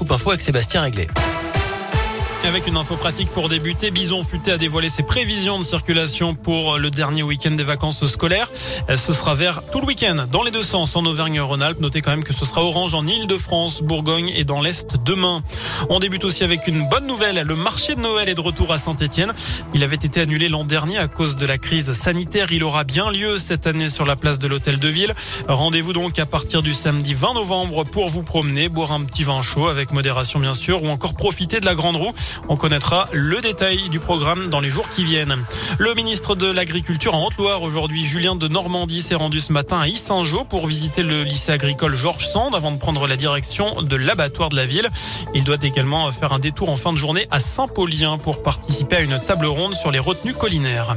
Scoop Info avec Sébastien Réglé. Avec une info pratique pour débuter, Bison Futé a dévoilé ses prévisions de circulation pour le dernier week-end des vacances scolaires. Ce sera vert tout le week-end dans les deux sens en Auvergne-Rhône-Alpes. Notez quand même que ce sera orange en Ile-de-France, Bourgogne et dans l'Est demain. On débute aussi avec une bonne nouvelle. Le marché de Noël est de retour à Saint-Etienne. Il avait été annulé l'an dernier à cause de la crise sanitaire. Il aura bien lieu cette année sur la place de l'Hôtel de Ville. Rendez-vous donc à partir du samedi 20 novembre pour vous promener, boire un petit vin chaud avec modération bien sûr ou encore profiter de la grande roue. On connaîtra le détail du programme dans les jours qui viennent. Le ministre de l'Agriculture en Haute-Loire aujourd'hui, Julien de Normandie, s'est rendu ce matin à Issingeau pour visiter le lycée agricole Georges Sand avant de prendre la direction de l'abattoir de la ville. Il doit également faire un détour en fin de journée à Saint-Paulien pour participer à une table ronde sur les retenues collinaires.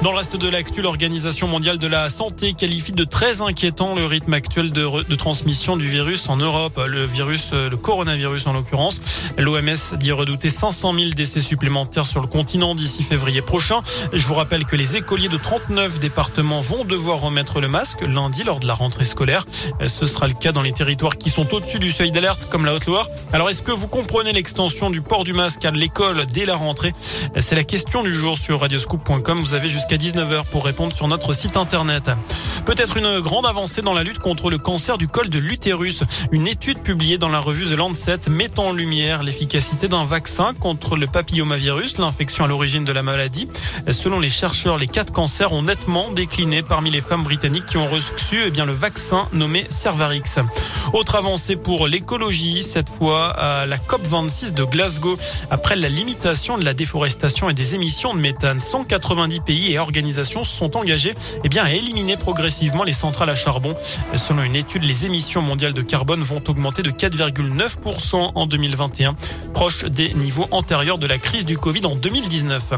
Dans le reste de l'actu, l'Organisation mondiale de la santé qualifie de très inquiétant le rythme actuel de, transmission du virus en Europe. Le virus, le coronavirus en l'occurrence. L'OMS dit redouter 500 000 décès supplémentaires sur le continent d'ici février prochain. Je vous rappelle que les écoliers de 39 départements vont devoir remettre le masque lundi lors de la rentrée scolaire. Ce sera le cas dans les territoires qui sont au-dessus du seuil d'alerte comme la Haute-Loire. Alors est-ce que vous comprenez l'extension du port du masque à l'école dès la rentrée? C'est la question du jour sur radioscoop.com. Vous avez jusqu'à jusqu'à 19h pour répondre sur notre site internet. Peut-être une grande avancée dans la lutte contre le cancer du col de l'utérus. Une étude publiée dans la revue The Lancet met en lumière l'efficacité d'un vaccin contre le papillomavirus, l'infection à l'origine de la maladie. Selon les chercheurs, les cas de cancer ont nettement décliné parmi les femmes britanniques qui ont reçu eh bien, le vaccin nommé Cervarix. Autre avancée pour l'écologie, cette fois à la COP26 de Glasgow. Après la limitation de la déforestation et des émissions de méthane, 190 pays et organisations sont engagées eh bien, à éliminer progressivement les centrales à charbon. Selon une étude, les émissions mondiales de carbone vont augmenter de 4,9% en 2021, proche des niveaux antérieurs de la crise du Covid en 2019.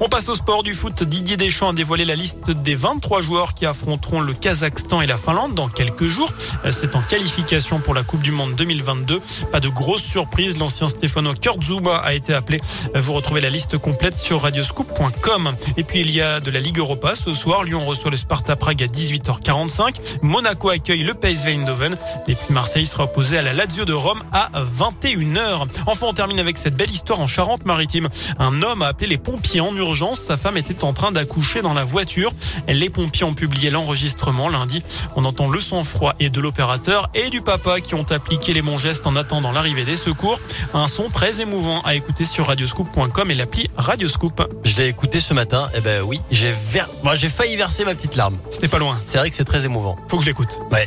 On passe au sport du foot. Didier Deschamps a dévoilé la liste des 23 joueurs qui affronteront le Kazakhstan et la Finlande dans quelques jours. C'est en qualification pour la Coupe du Monde 2022. Pas de grosse surprise. L'ancien Stéphano Kurt a été appelé. Vous retrouvez la liste complète sur radioscoop.com. Et puis il y a de la Ligue Europa. Ce soir, Lyon reçoit le Sparta Prague à 18h45. Monaco accueille le PSV Eindhoven. Et puis Marseille sera opposé à la Lazio de Rome à 21h. Enfin, on termine avec cette belle histoire en Charente-Maritime. Un homme a appelé les pompiers en urgence. Sa femme était en train d'accoucher dans la voiture. Les pompiers ont publié l'enregistrement lundi. On entend le sang-froid et de l'opérateur et du papa qui ont appliqué les bons gestes en attendant l'arrivée des secours. Un son très émouvant à écouter sur radioscoop.com et l'appli Radioscoop. Je l'ai écouté ce matin. Eh ben oui, j'ai ver... j'ai failli verser ma petite larme. C'était pas loin. C'est vrai que c'est très émouvant. Faut que je l'écoute. Ouais.